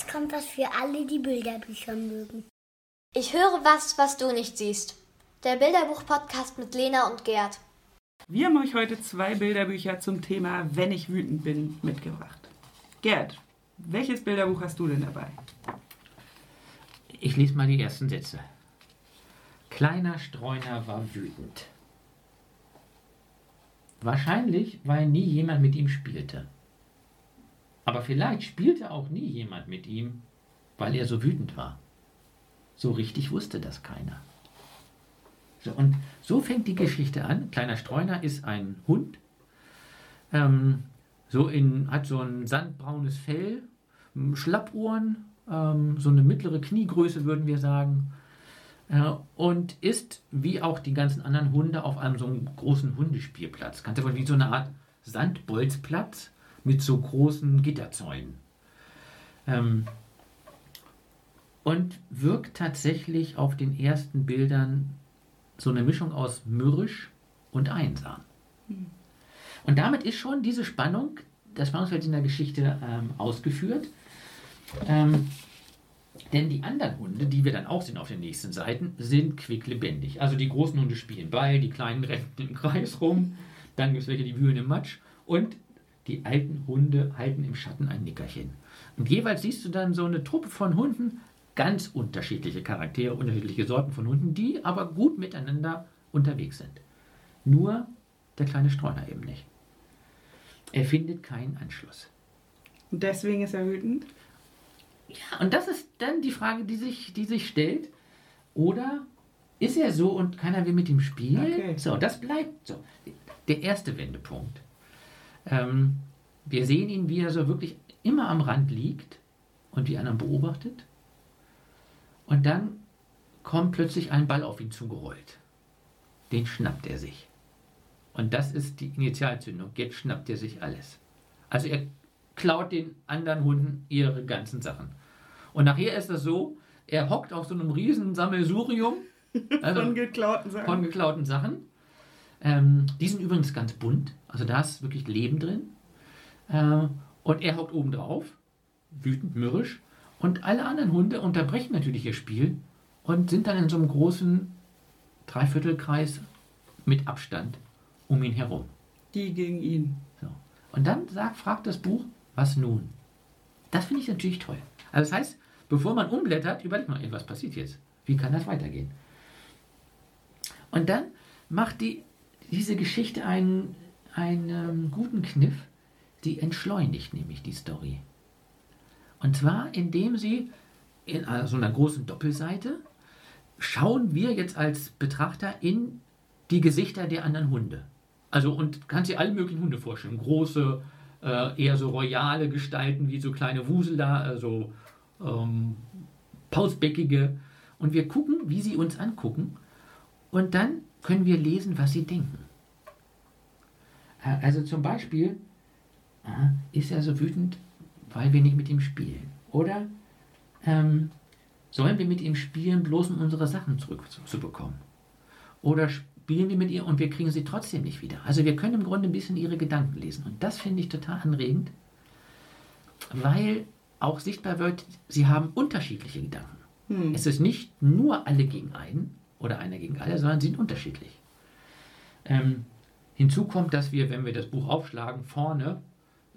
jetzt kommt was für alle, die Bilderbücher mögen. Ich höre was, was du nicht siehst. Der Bilderbuch-Podcast mit Lena und Gerd. Wir haben euch heute zwei Bilderbücher zum Thema Wenn ich wütend bin mitgebracht. Gerd, welches Bilderbuch hast du denn dabei? Ich lese mal die ersten Sätze. Kleiner Streuner war wütend. Wahrscheinlich, weil nie jemand mit ihm spielte. Aber vielleicht spielte auch nie jemand mit ihm, weil er so wütend war. So richtig wusste das keiner. So, und so fängt die Geschichte an. Kleiner Streuner ist ein Hund, ähm, so in, hat so ein sandbraunes Fell, Schlappohren, ähm, so eine mittlere Kniegröße würden wir sagen, äh, und ist wie auch die ganzen anderen Hunde auf einem so einem großen Hundespielplatz. Kannst du wie so eine Art Sandbolzplatz mit so großen Gitterzäunen. Ähm, und wirkt tatsächlich auf den ersten Bildern so eine Mischung aus mürrisch und einsam. Mhm. Und damit ist schon diese Spannung, das Spannungsfeld in der Geschichte ähm, ausgeführt. Ähm, denn die anderen Hunde, die wir dann auch sehen auf den nächsten Seiten, sind quicklebendig. Also die großen Hunde spielen Ball, die kleinen rennen im Kreis rum, dann gibt es welche, die wühlen im Matsch und die alten Hunde halten im Schatten ein Nickerchen. Und jeweils siehst du dann so eine Truppe von Hunden, ganz unterschiedliche Charaktere, unterschiedliche Sorten von Hunden, die aber gut miteinander unterwegs sind. Nur der kleine Streuner eben nicht. Er findet keinen Anschluss. Und deswegen ist er wütend? Ja, und das ist dann die Frage, die sich, die sich stellt. Oder ist er so und keiner will mit ihm spielen? Okay. So, das bleibt so. Der erste Wendepunkt. Ähm, wir sehen ihn, wie er so wirklich immer am Rand liegt und die anderen beobachtet. Und dann kommt plötzlich ein Ball auf ihn zugerollt. Den schnappt er sich. Und das ist die Initialzündung. Jetzt schnappt er sich alles. Also er klaut den anderen Hunden ihre ganzen Sachen. Und nachher ist das so, er hockt auf so einem riesen Sammelsurium also von geklauten Sachen. Von geklauten Sachen. Ähm, die sind übrigens ganz bunt. Also da ist wirklich Leben drin. Äh, und er hockt oben drauf, wütend, mürrisch. Und alle anderen Hunde unterbrechen natürlich ihr Spiel und sind dann in so einem großen Dreiviertelkreis mit Abstand um ihn herum. Die gegen ihn. So. Und dann sagt, fragt das Buch, was nun? Das finde ich natürlich toll. Also das heißt, bevor man umblättert, überlegt man, was passiert jetzt? Wie kann das weitergehen? Und dann macht die, diese Geschichte einen, einen ähm, guten Kniff, die entschleunigt nämlich die Story. Und zwar, indem sie in so einer großen Doppelseite schauen wir jetzt als Betrachter in die Gesichter der anderen Hunde. Also und kannst dir alle möglichen Hunde vorstellen. Große, äh, eher so royale Gestalten wie so kleine Wusel da, also ähm, pausbäckige. Und wir gucken, wie sie uns angucken. Und dann können wir lesen, was sie denken. Äh, also zum Beispiel äh, ist er so wütend, weil wir nicht mit ihm spielen. Oder ähm, sollen wir mit ihm spielen, bloß um unsere Sachen zurückzubekommen? Oder spielen wir mit ihr und wir kriegen sie trotzdem nicht wieder. Also wir können im Grunde ein bisschen ihre Gedanken lesen. Und das finde ich total anregend, weil auch sichtbar wird, sie haben unterschiedliche Gedanken. Hm. Es ist nicht nur alle gegen einen oder einer gegen alle, sondern sie sind unterschiedlich. Ähm, hinzu kommt, dass wir, wenn wir das Buch aufschlagen, vorne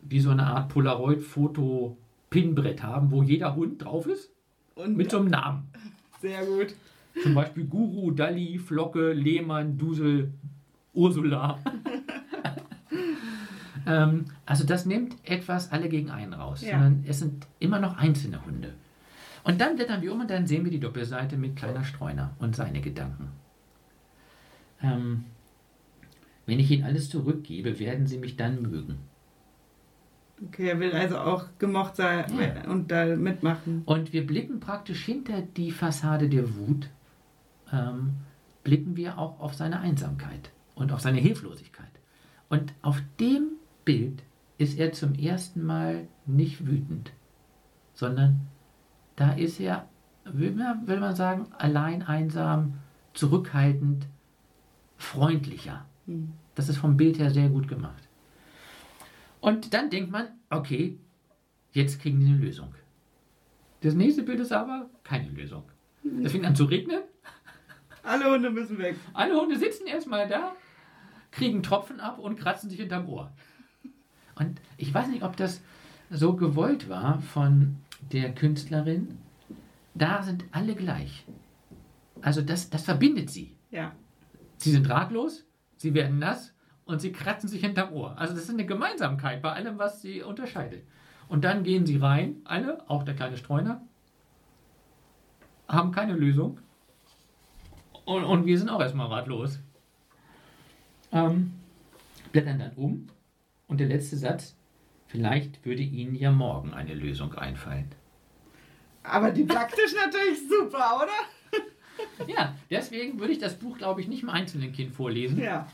wie so eine Art Polaroid-Foto-Pinbrett haben, wo jeder Hund drauf ist Und mit so einem Namen. Sehr gut. Zum Beispiel Guru, Dalli, Flocke, Lehmann, Dusel, Ursula. ähm, also das nimmt etwas alle gegen einen raus, ja. sondern es sind immer noch einzelne Hunde. Und dann blättern wir um und dann sehen wir die Doppelseite mit kleiner Streuner und seine Gedanken. Ähm, wenn ich ihnen alles zurückgebe, werden sie mich dann mögen. Okay, er will also auch gemocht sein ja. und da mitmachen. Und wir blicken praktisch hinter die Fassade der Wut ähm, blicken wir auch auf seine Einsamkeit und auf seine Hilflosigkeit. Und auf dem Bild ist er zum ersten Mal nicht wütend, sondern da ist er, will man, will man sagen, allein, einsam, zurückhaltend, freundlicher. Hm. Das ist vom Bild her sehr gut gemacht. Und dann denkt man, okay, jetzt kriegen die eine Lösung. Das nächste Bild ist aber keine Lösung. Es fängt an zu regnen. Alle Hunde müssen weg. Alle Hunde sitzen erstmal da, kriegen Tropfen ab und kratzen sich hinterm Ohr. Und ich weiß nicht, ob das so gewollt war von der Künstlerin. Da sind alle gleich. Also das, das verbindet sie. Ja. Sie sind ratlos, sie werden nass und sie kratzen sich hinterm Ohr. Also das ist eine Gemeinsamkeit bei allem, was sie unterscheidet. Und dann gehen sie rein, alle, auch der kleine Streuner, haben keine Lösung. Und, und wir sind auch erstmal ratlos. Ähm, blättern dann um und der letzte Satz, vielleicht würde Ihnen ja morgen eine Lösung einfallen. Aber didaktisch natürlich super, oder? Ja, deswegen würde ich das Buch, glaube ich, nicht im einzelnen Kind vorlesen. Ja.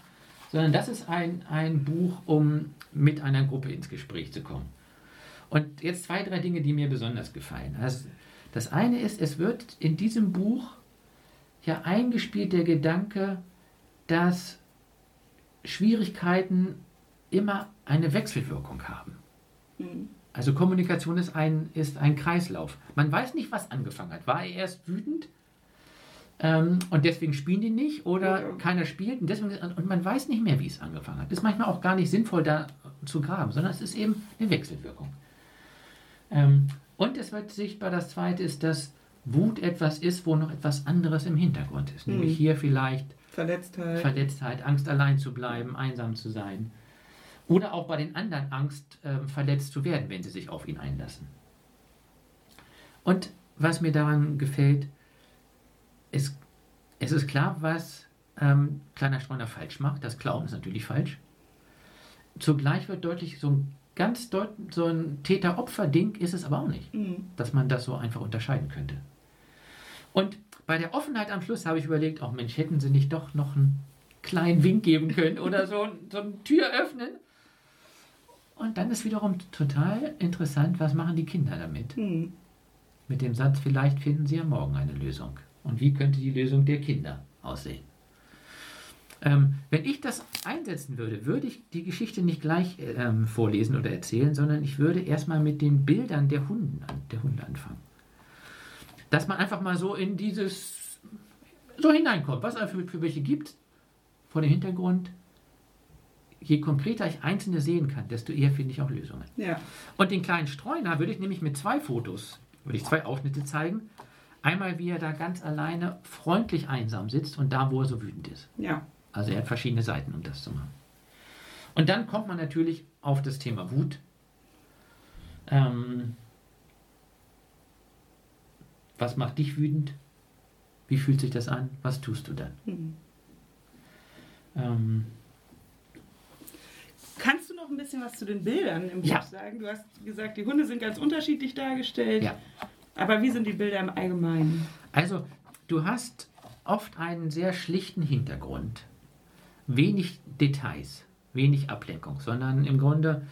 sondern das ist ein, ein Buch, um mit einer Gruppe ins Gespräch zu kommen. Und jetzt zwei, drei Dinge, die mir besonders gefallen. Also das eine ist, es wird in diesem Buch ja eingespielt der Gedanke, dass Schwierigkeiten immer eine Wechselwirkung haben. Also Kommunikation ist ein, ist ein Kreislauf. Man weiß nicht, was angefangen hat. War er erst wütend ähm, und deswegen spielen die nicht oder Ja. keiner spielt und, deswegen, und man weiß nicht mehr, wie es angefangen hat. Ist manchmal auch gar nicht sinnvoll, da zu graben, sondern es ist eben eine Wechselwirkung. Ähm, und es wird sichtbar, das zweite ist, dass Wut etwas ist, wo noch etwas anderes im Hintergrund ist. Nämlich Mhm. hier vielleicht Verletztheit. Verletztheit, Angst allein zu bleiben, einsam zu sein. Oder auch bei den anderen Angst, ähm, verletzt zu werden, wenn sie sich auf ihn einlassen. Und was mir daran gefällt, ist, es ist klar, was ähm, kleiner Streuner falsch macht. Das Klauen ist natürlich falsch. Zugleich wird deutlich, so ein ganz deut so ein Täter-Opfer-Ding ist es aber auch nicht Mhm. dass man das so einfach unterscheiden könnte. Und bei der Offenheit am Schluss habe ich überlegt, auch Mensch, hätten sie nicht doch noch einen kleinen Wink geben können oder so, so eine Tür öffnen. Und dann ist wiederum total interessant, was machen die Kinder damit? Mhm. Mit dem Satz, vielleicht finden sie ja morgen eine Lösung. Und wie könnte die Lösung der Kinder aussehen? Ähm, wenn ich das einsetzen würde, würde ich die Geschichte nicht gleich ähm, vorlesen oder erzählen, sondern ich würde erstmal mit den Bildern der, Hunden der Hunde anfangen. Dass man einfach mal so in dieses, so hineinkommt, was es für, für welche gibt, vor dem Hintergrund. Je konkreter ich einzelne sehen kann, desto eher finde ich auch Lösungen. Ja. Und den kleinen Streuner würde ich nämlich mit zwei Fotos, würde ich zwei Ausschnitte zeigen. Einmal, wie er da ganz alleine freundlich einsam sitzt und da, wo er so wütend ist. Ja. Also er hat verschiedene Seiten, um das zu machen. Und dann kommt man natürlich auf das Thema Wut. Ähm, was macht dich wütend? Wie fühlt sich das an? Was tust du dann? Mhm. Ähm, Kannst du noch ein bisschen was zu den Bildern im Buch Ja. sagen? Du hast gesagt, die Hunde sind ganz unterschiedlich dargestellt. Ja. Aber wie sind die Bilder im Allgemeinen? Also, du hast oft einen sehr schlichten Hintergrund. Wenig Details, wenig Ablenkung, sondern im Grunde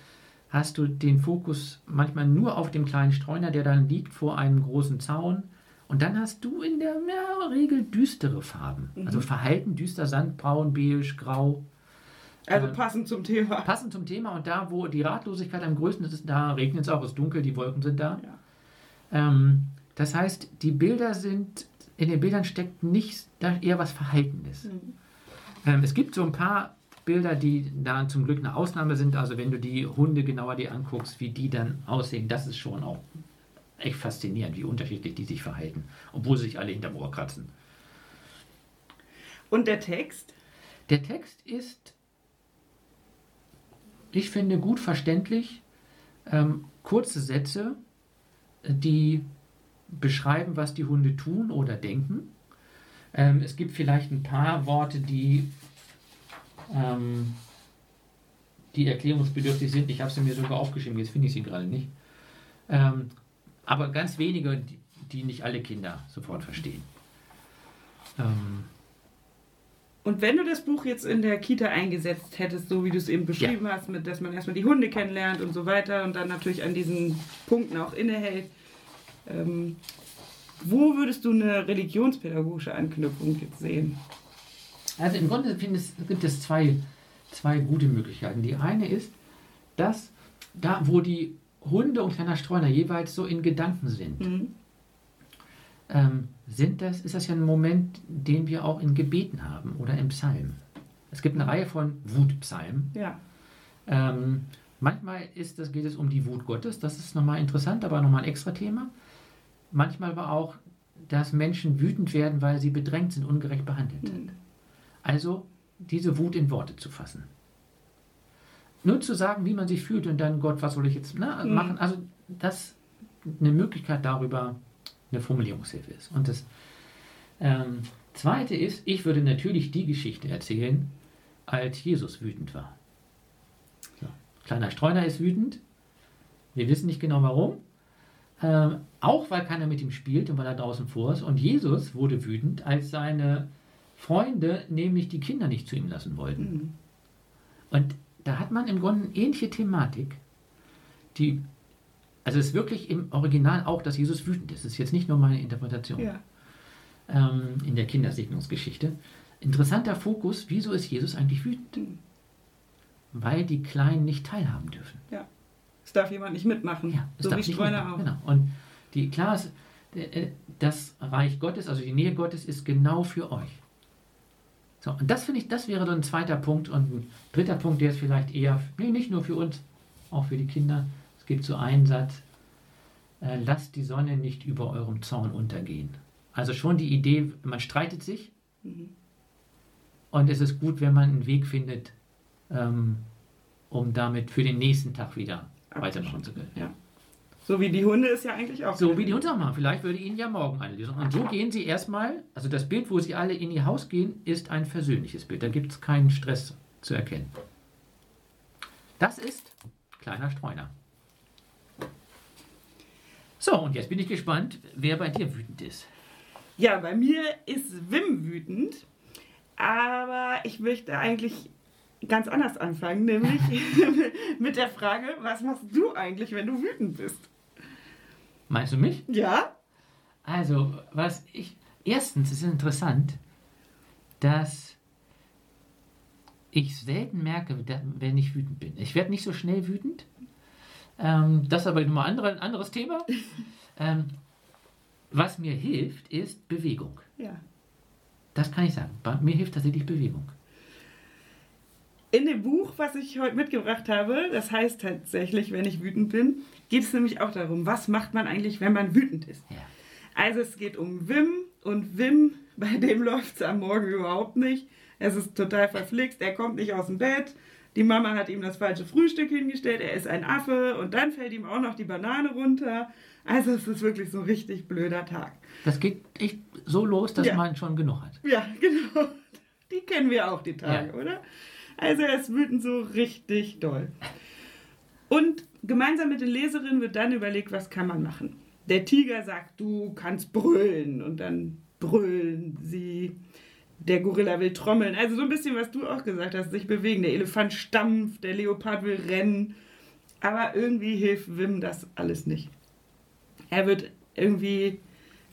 hast du den Fokus manchmal nur auf dem kleinen Streuner, der dann liegt vor einem großen Zaun. Und dann hast du in der Regel düstere Farben. Also Verhalten düster, Sandbraun, beige, grau. Also Äh, passend zum Thema. Passend zum Thema und da, wo die Ratlosigkeit am größten ist, da regnet es auch, es ist dunkel, die Wolken sind da. Ja. Ähm, das heißt, die Bilder sind, in den Bildern steckt nicht da eher was Verhaltenes. Ähm, es gibt so ein paar Bilder, die da zum Glück eine Ausnahme sind. Also wenn du die Hunde genauer dir anguckst, wie die dann aussehen, das ist schon auch echt faszinierend, wie unterschiedlich die sich verhalten, obwohl sie sich alle hinterm Ohr kratzen. Und der Text? Der Text ist, ich finde, gut verständlich. Ähm, kurze Sätze, die beschreiben, was die Hunde tun oder denken. Ähm, es gibt vielleicht ein paar Worte, die, ähm, die erklärungsbedürftig sind. Ich habe sie mir sogar aufgeschrieben, jetzt finde ich sie gerade nicht. Ähm, aber ganz wenige, die, die nicht alle Kinder sofort verstehen. Ähm, Und wenn du das Buch jetzt in der Kita eingesetzt hättest, so wie du es eben beschrieben hast, mit, dass man erstmal die Hunde kennenlernt und so weiter und dann natürlich an diesen Punkten auch innehält, ähm, wo würdest du eine religionspädagogische Anknüpfung jetzt sehen? Also im Grunde finde ich, gibt es zwei, zwei gute Möglichkeiten. Die eine ist, dass da, wo die Hunde und kleiner Streuner jeweils so in Gedanken sind, Mhm. ähm, sind das, ist das ja ein Moment, den wir auch in Gebeten haben oder im Psalm. Es gibt eine Reihe von Wutpsalmen. Ja. Ähm, manchmal ist das, geht es um die Wut Gottes, das ist nochmal interessant, aber nochmal ein extra Thema. Manchmal aber auch, dass Menschen wütend werden, weil sie bedrängt sind, ungerecht behandelt Mhm. sind. Also diese Wut in Worte zu fassen. Nur zu sagen, wie man sich fühlt und dann, Gott, was soll ich jetzt ne, Mhm. machen? Also, dass eine Möglichkeit darüber eine Formulierungshilfe ist. Und das ähm, Zweite ist, ich würde natürlich die Geschichte erzählen, als Jesus wütend war. So. Kleiner Streuner ist wütend. Wir wissen nicht genau warum. Ähm, auch weil keiner mit ihm spielt und weil er draußen vor ist. Und Jesus wurde wütend, als seine Freunde nämlich die Kinder nicht zu ihm lassen wollten. Mhm. Und da hat man im Grunde eine ähnliche Thematik, die, also es ist wirklich im Original auch, dass Jesus wütend ist. Das ist jetzt nicht nur meine Interpretation Ja. ähm, in der Kindersegnungsgeschichte. Interessanter Fokus, wieso ist Jesus eigentlich wütend? Mhm. Weil die Kleinen nicht teilhaben dürfen. Es darf jemand nicht mitmachen. Ja, es so darf wie nicht Streuner auch. Genau. Und die, klar ist, äh, das Reich Gottes, also die Nähe Gottes, ist genau für euch. So, und das finde ich, das wäre dann ein zweiter Punkt. Und ein dritter Punkt, der ist vielleicht eher, nee, nicht nur für uns, auch für die Kinder. Es gibt so einen Satz, äh, lasst die Sonne nicht über eurem Zaun untergehen. Also schon die Idee, man streitet sich Mhm. und es ist gut, wenn man einen Weg findet, ähm, um damit für den nächsten Tag wieder weitermachen zu können. Ja. So wie die Hunde ist ja eigentlich auch. So wie die uns auch machen. Vielleicht würde Ihnen ja morgen eine Lösung. Und so gehen Sie erstmal, also das Bild, wo Sie alle in Ihr Haus gehen, ist ein versöhnliches Bild. Da gibt es keinen Stress zu erkennen. Das ist kleiner Streuner. So, und jetzt bin ich gespannt, wer bei dir wütend ist. Ja, bei mir ist Wim wütend. Aber ich möchte eigentlich ganz anders anfangen, nämlich mit der Frage, was machst du eigentlich, wenn du wütend bist? Meinst du mich? Ja? Also, was ich. Erstens ist interessant, dass ich selten merke, wenn ich wütend bin. Ich werde nicht so schnell wütend. Ähm, das ist aber nochmal andere, ein anderes Thema. ähm, was mir hilft, ist Bewegung. Ja. Das kann ich sagen. Bei mir hilft tatsächlich Bewegung. In dem Buch, was ich heute mitgebracht habe, das heißt tatsächlich, wenn ich wütend bin, geht es nämlich auch darum, was macht man eigentlich, wenn man wütend ist. Ja. Also es geht um Wim und Wim, bei dem läuft es am Morgen überhaupt nicht. Es ist total verflixt, er kommt nicht aus dem Bett. Die Mama hat ihm das falsche Frühstück hingestellt, er ist ein Affe und dann fällt ihm auch noch die Banane runter. Also es ist wirklich so ein richtig blöder Tag. Das geht echt so los, dass Ja. man schon genug hat. Ja, genau. Die kennen wir auch, die Tage, Ja. oder? Also er ist wütend so richtig doll. Und gemeinsam mit den Leserinnen wird dann überlegt, was kann man machen. Der Tiger sagt, du kannst brüllen und dann brüllen sie. Der Gorilla will trommeln. Also so ein bisschen, was du auch gesagt hast, sich bewegen. Der Elefant stampft, der Leopard will rennen. Aber irgendwie hilft Wim das alles nicht. Er wird irgendwie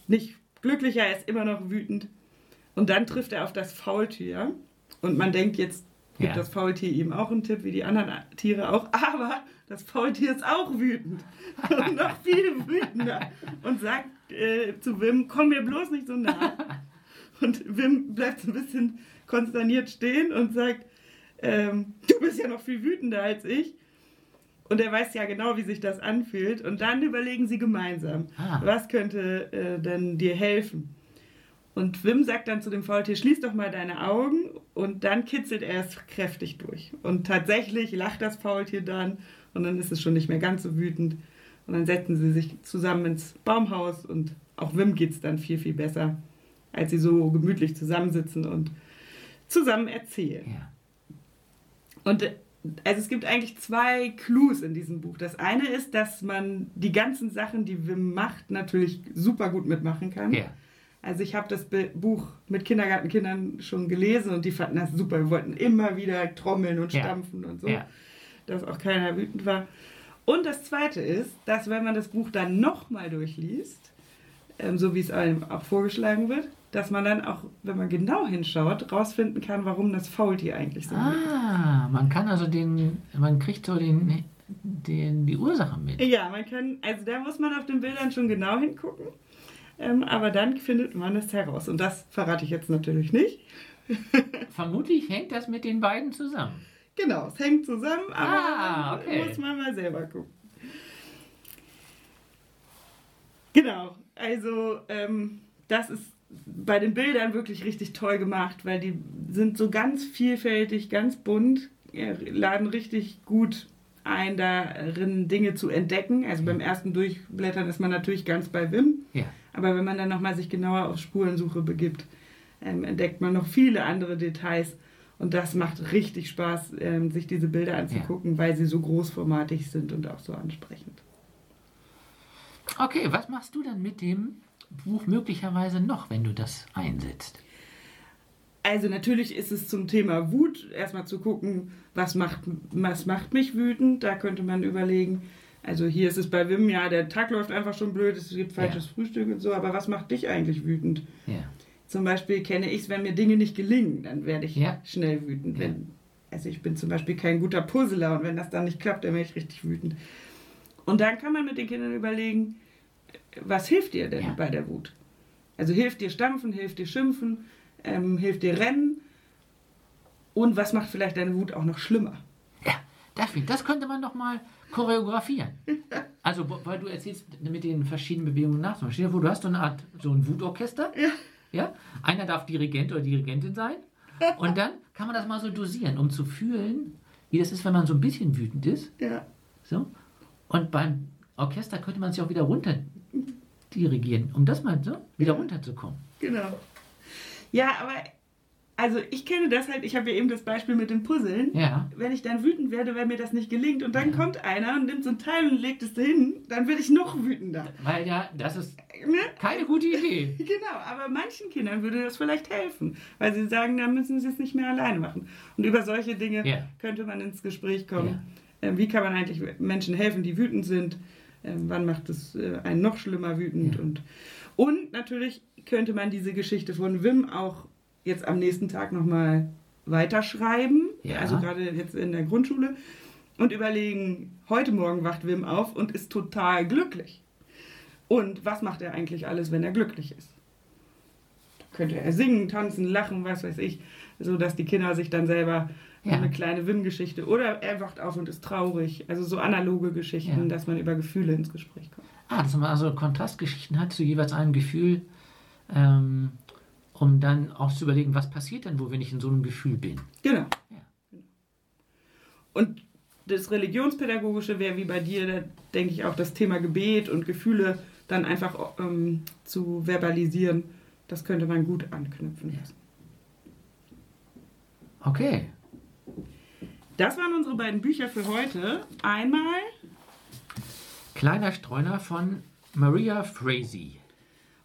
nicht glücklicher, er ist immer noch wütend. Und dann trifft er auf das Faultier. Und man denkt, jetzt gibt Ja. das Faultier ihm auch einen Tipp, wie die anderen Tiere auch. Aber das Faultier ist auch wütend. Und noch viel wütender. Und sagt äh, zu Wim, komm mir bloß nicht so nah. Und Wim bleibt so ein bisschen konsterniert stehen und sagt, ähm, du bist ja noch viel wütender als ich. Und er weiß ja genau, wie sich das anfühlt. Und dann überlegen sie gemeinsam, Ah. was könnte äh, denn dir helfen. Und Wim sagt dann zu dem Faultier, schließ doch mal deine Augen und dann kitzelt er es kräftig durch. Und tatsächlich lacht das Faultier dann und dann ist es schon nicht mehr ganz so wütend. Und dann setzen sie sich zusammen ins Baumhaus und auch Wim geht es dann viel, viel besser, als sie so gemütlich zusammensitzen und zusammen erzählen. Ja. Und äh, also es gibt eigentlich zwei Clues in diesem Buch. Das eine ist, dass man die ganzen Sachen, die Wim macht, natürlich super gut mitmachen kann. Ja. Also ich habe das Buch mit Kindergartenkindern schon gelesen und die fanden das super. Wir wollten immer wieder trommeln und Ja. stampfen und so, Ja. dass auch keiner wütend war. Und das Zweite ist, dass wenn man das Buch dann nochmal durchliest, ähm, so wie es einem auch vorgeschlagen wird, dass man dann auch, wenn man genau hinschaut, rausfinden kann, warum das Faultier eigentlich so wütend Ah, man kann also den, man kriegt so den, den, die Ursache mit. Ja, man kann, also da muss man auf den Bildern schon genau hingucken. Ähm, aber dann findet man es heraus. Und das verrate ich jetzt natürlich nicht. Vermutlich hängt das mit den beiden zusammen. Genau, es hängt zusammen, aber Ah, okay. muss man mal selber gucken. Genau, also ähm, das ist bei den Bildern wirklich richtig toll gemacht, weil die sind so ganz vielfältig, ganz bunt, ja, laden richtig gut ein, darin Dinge zu entdecken. Also beim ersten Durchblättern ist man natürlich ganz bei Wim, Ja. aber wenn man dann nochmal sich genauer auf Spurensuche begibt, ähm, entdeckt man noch viele andere Details. Und das macht richtig Spaß, ähm, sich diese Bilder anzugucken, weil sie so großformatig sind und auch so ansprechend. Okay, was machst du dann mit dem Buch möglicherweise noch, wenn du das einsetzt? Also natürlich ist es zum Thema Wut erstmal zu gucken, was macht, was macht mich wütend. Da könnte man überlegen. Also hier ist es bei Wim, ja, der Tag läuft einfach schon blöd, es gibt falsches Frühstück und so, aber was macht dich eigentlich wütend? Ja. Zum Beispiel kenne ich es, wenn mir Dinge nicht gelingen, dann werde ich Ja. schnell wütend. Ja. Wenn, also ich bin zum Beispiel kein guter Puzzler und wenn das dann nicht klappt, dann werde ich richtig wütend. Und dann kann man mit den Kindern überlegen, was hilft dir denn Ja. bei der Wut? Also hilft dir stampfen, hilft dir schimpfen, ähm, hilft dir rennen und was macht vielleicht deine Wut auch noch schlimmer? Ja, das, das könnte man doch mal choreografieren. Also, weil du erzählst mit den verschiedenen Bewegungen nach. Dir vor, du hast so eine Art, so ein Wutorchester. Ja. Ja? Einer darf Dirigent oder Dirigentin sein. Und dann kann man das mal so dosieren, um zu fühlen, wie das ist, wenn man so ein bisschen wütend ist. Ja, So. Und beim Orchester könnte man sich auch wieder runter dirigieren, um das mal so wieder runterzukommen. genau. Ja, aber also ich kenne das halt, ich habe ja eben das Beispiel mit dem Puzzeln. Ja. wenn ich dann wütend werde, weil mir das nicht gelingt und dann kommt einer und nimmt so ein Teil und legt es dahin, dann werde ich noch wütender. Weil ja, das ist Ne? keine gute Idee. Genau, aber manchen Kindern würde das vielleicht helfen, weil sie sagen, dann müssen sie es nicht mehr alleine machen. Und über solche Dinge Ja. könnte man ins Gespräch kommen. Ähm, wie kann man eigentlich Menschen helfen, die wütend sind? Ähm, wann macht es äh, einen noch schlimmer wütend? Ja. Und, und natürlich könnte man diese Geschichte von Wim auch jetzt am nächsten Tag nochmal weiterschreiben. Ja. Also gerade jetzt in der Grundschule. Und überlegen, heute Morgen wacht Wim auf und ist total glücklich. Und was macht er eigentlich alles, wenn er glücklich ist? Könnte er singen, tanzen, lachen, was weiß ich, so dass die Kinder sich dann selber Ja. eine kleine Wim-Geschichte oder er wacht auf und ist traurig. Also so analoge Geschichten, Ja. dass man über Gefühle ins Gespräch kommt. Ah, dass man also Kontrastgeschichten hat zu jeweils einem Gefühl, ähm, um dann auch zu überlegen, was passiert denn, wo wenn ich in so einem Gefühl bin. Genau. Ja. Und das Religionspädagogische wäre wie bei dir, da denke ich auch das Thema Gebet und Gefühle dann einfach ähm, zu verbalisieren. Das könnte man gut anknüpfen lassen. Okay. Das waren unsere beiden Bücher für heute. Einmal Kleiner Streuner von Maria Frazee.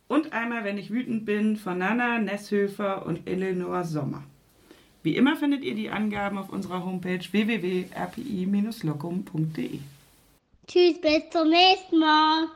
und einmal, wenn ich wütend bin, von Nana Nesshöfer und Eleanor Sommer. Wie immer findet ihr die Angaben auf unserer Homepage www.rpi-locum.de. Tschüss, bis zum nächsten Mal.